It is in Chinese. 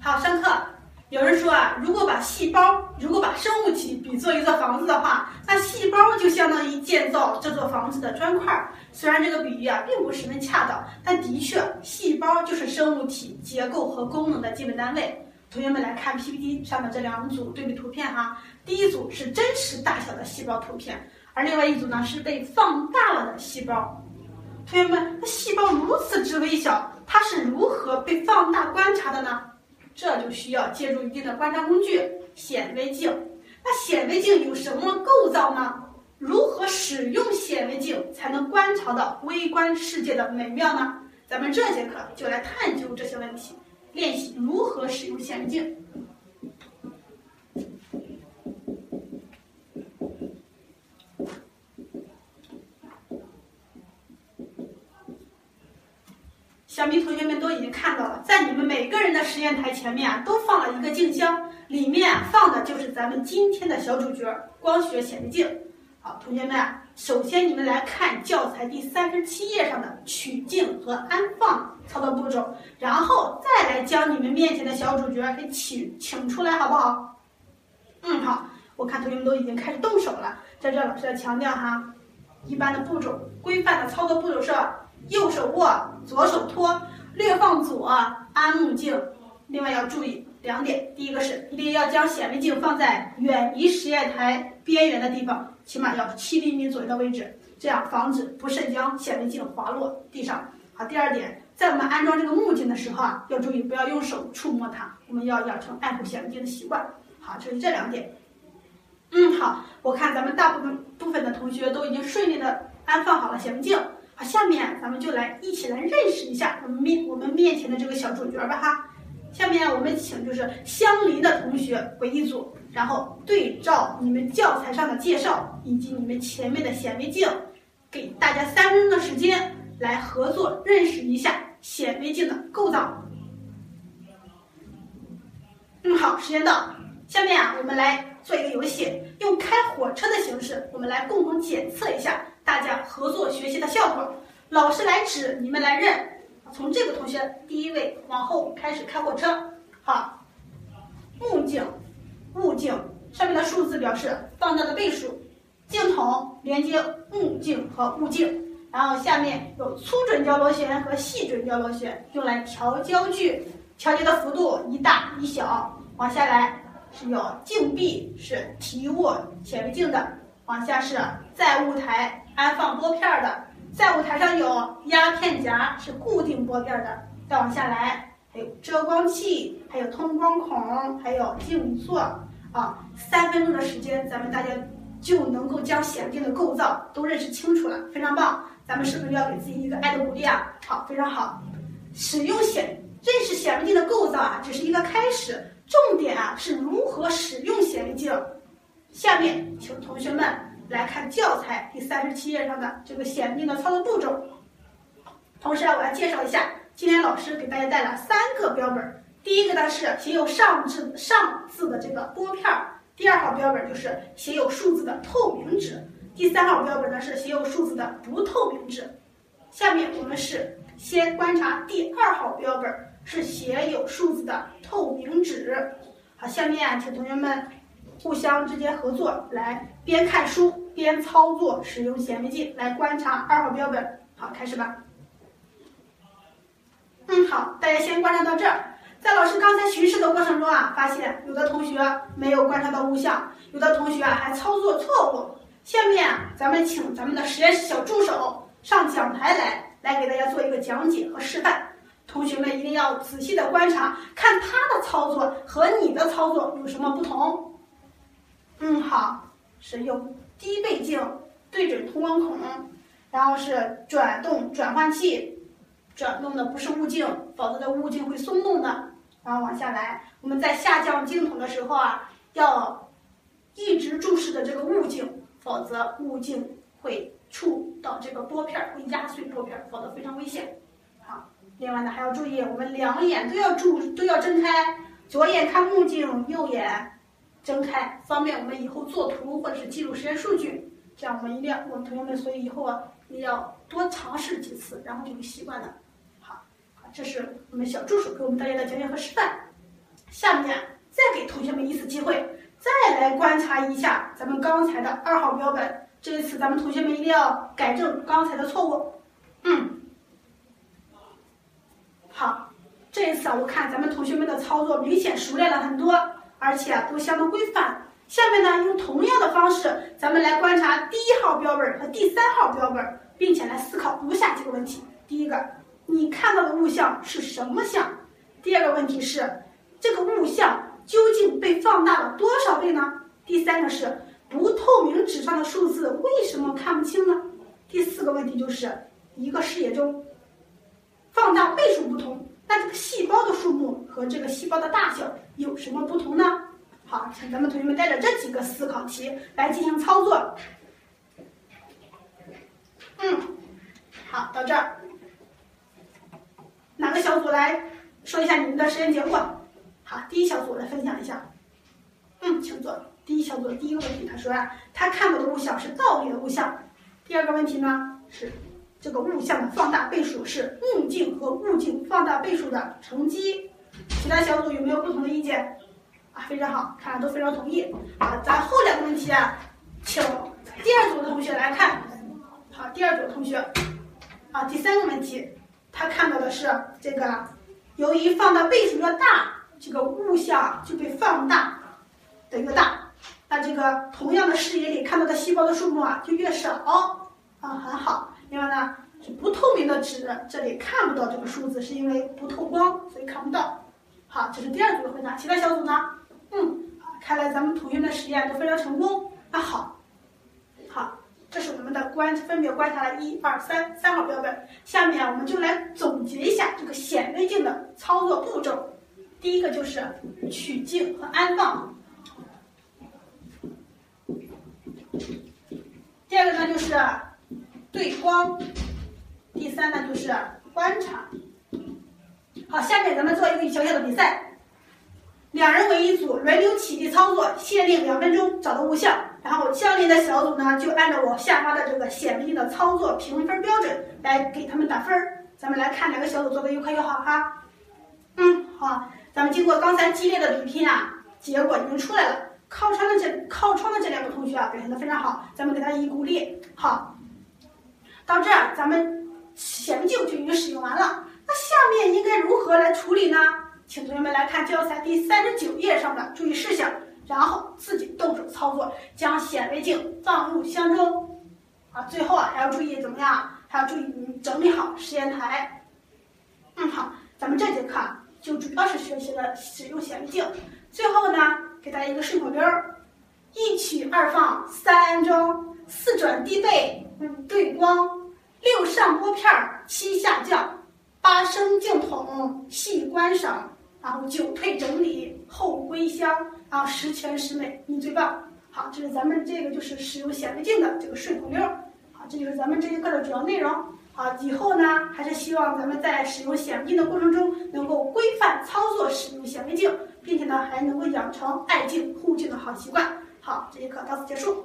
好，上课。有人说啊，如果把细胞，如果把生物体比作一座房子的话，那细胞就相当于建造这座房子的砖块。虽然这个比喻啊并不十分恰当，但的确，细胞就是生物体结构和功能的基本单位。同学们来看 PPT 上的这两组对比图片哈，第一组是真实大小的细胞图片，而另外一组呢是被放大了的细胞。同学们，那细胞如此之微小，它是如何被放大观察的呢？这就需要借助一定的观察工具——显微镜。那显微镜有什么构造呢？如何使用显微镜才能观察到微观世界的美妙呢？咱们这节课就来探究这些问题，练习如何使用显微镜。想必同学们都已经看到了，在你们每个人的实验台前面啊，都放了一个镜箱，里面放的就是咱们今天的小主角——光学显微镜。好，同学们，首先你们来看教材第三十七页上的取镜和安放操作步骤，然后再来将你们面前的小主角给请请出来，好不好？嗯，好。我看同学们都已经开始动手了，在这老师要强调哈，一般的步骤，规范的操作步骤是。右手握，左手托，略放左，安目镜。另外要注意两点：第一个是一定要将显微镜放在远离实验台边缘的地方，起码要七厘米左右的位置，这样防止不慎将显微镜滑落地上。好，第二点，在我们安装这个目镜的时候啊，要注意不要用手触摸它，我们要养成爱护显微镜的习惯。好，就是这两点。嗯，好，我看咱们大部分部分的同学都已经顺利的安放好了显微镜。好，下面咱们就来一起来认识一下我们面我们面前的这个小主角吧哈。下面我们请就是相邻的同学为一组，然后对照你们教材上的介绍以及你们前面的显微镜，给大家三分钟的时间来合作认识一下显微镜的构造。嗯，好，时间到。下面啊，我们来做一个游戏，用开火车的形式，我们来共同检测一下。大家合作学习的效果，老师来指，你们来认。从这个同学第一位往后开始开火车。好，目镜、物镜上面的数字表示放大的倍数，镜筒连接目镜和物镜，然后下面有粗准焦螺旋和细准焦螺旋，用来调焦距，调节的幅度一大一小。往下来是有镜壁，是提握显微镜的。往下是在物台。安放拨片的，在舞台上有压片夹，是固定拨片的。再往下来，还有遮光器，还有通光孔，还有镜座啊。三分钟的时间，咱们大家就能够将显微镜的构造都认识清楚了，非常棒。咱们是不是要给自己一个爱的鼓励啊？好，非常好。使用显认识显微镜的构造啊，只是一个开始，重点啊是如何使用显微镜。下面请同学们。来看教材第三十七页上的这个显微镜的操作步骤。同时啊，我要介绍一下，今天老师给大家带了三个标本。第一个呢是写有上字上字的这个拨片儿，第二号标本就是写有数字的透明纸，第三号标本呢是写有数字的不透明纸。下面我们是先观察第二号标本，是写有数字的透明纸。好，下面啊，请同学们。互相之间合作，来边看书边操作，使用显微镜来观察二号标本。好，开始吧。嗯，好，大家先观察到这儿。在老师刚才巡视的过程中啊，发现有的同学没有观察到物象，有的同学啊还操作错误。下面啊，咱们请咱们的实验室小助手上讲台来，来给大家做一个讲解和示范。同学们一定要仔细的观察，看他的操作和你的操作有什么不同。嗯，好，是用低倍镜对准通光孔，然后是转动转换器，转动的不是物镜，否则的物镜会松动的。然后往下来，我们在下降镜筒的时候啊，要一直注视着这个物镜，否则物镜会触到这个拨片，会压碎拨片，否则非常危险。好，另外呢还要注意，我们两眼都要注都要睁开，左眼看目镜，右眼。睁开，方便我们以后做图或者是记录实验数据。这样我们一定要，我们同学们，所以以后啊，你要多尝试几次，然后就会习惯的。好，这是我们小助手给我们大家的讲解和示范。下面再给同学们一次机会，再来观察一下咱们刚才的二号标本。这一次咱们同学们一定要改正刚才的错误。嗯，好，这一次啊，我看咱们同学们的操作明显熟练了很多，而且啊都相当规范。下面呢，用同样的方式，咱们来观察第一号标本和第三号标本，并且来思考如下几个问题：第一个，你看到的物象是什么像？第二个问题是，这个物象究竟被放大了多少倍呢？第三个是。不透明纸上的数字为什么看不清呢？第四个问题就是一个视野中放大倍数不同，那这个细胞的数目和这个细胞的大小有什么不同呢？好，请咱们同学们带着这几个思考题来进行操作。嗯，好，到这儿，哪个小组来说一下你们的实验结果？好，第一小组来分享一下。嗯，请坐。第一小组第一个问题，他说啊，他看到的物象是倒立的物象。第二个问题呢是这个物象的放大倍数是目镜和物镜放大倍数的乘积。其他小组有没有不同的意见？啊，非常好，看都非常同意。啊，咱后两个问题啊，请第二组的同学来看。好，第二组同学，啊，第三个问题，他看到的是这个，由于放大倍数越大，这个物象就被放大的越大。那这个同样的视野里看到的细胞的数目啊就越少啊，很好。另外呢，不透明的纸，这里看不到这个数字，是因为不透光，所以看不到。好，这是第二组的回答。其他小组呢？嗯，看来咱们同学们的实验都非常成功。那好，好，这是我们的观，分别观察了一二三三号标本。下面我们就来总结一下这个显微镜的操作步骤。第一个就是取镜和安放。第二个呢就是对光，第三呢就是观察。好，下面咱们做一个小小的比赛，两人为一组，轮流起立操作，限定两分钟找到物象。然后相邻的小组呢就按照我下发的这个显微镜的操作评分标准来给他们打分儿。咱们来看哪个小组做的又快又好哈。嗯，好，咱们经过刚才激烈的比拼啊，结果已经出来了。靠窗的这靠窗的这两个同学啊，表现的非常好，咱们给他以鼓励。好，到这儿咱们显微镜就已经使用完了。那下面应该如何来处理呢？请同学们来看教材第三十九页上的注意事项，然后自己动手操作，将显微镜放入箱中。啊，最后啊还要注意怎么样？还要注意你整理好实验台。嗯，好，咱们这节课就主要是学习了使用显微镜。最后呢？给大家一个顺口溜儿：一取二放三安装，四转低倍五对光，六上拨片儿七下降，八升镜筒细观赏，然后九退整理后归箱，然后十全十美，你最棒！好，这是咱们这个就是使用显微镜的这个顺口溜儿。好，这就是咱们这节课的主要内容。好，以后呢还是希望咱们在使用显微镜的过程中能够规范操作使用显微镜。并且呢，还能够养成爱镜护镜的好习惯。好，这节课到此结束。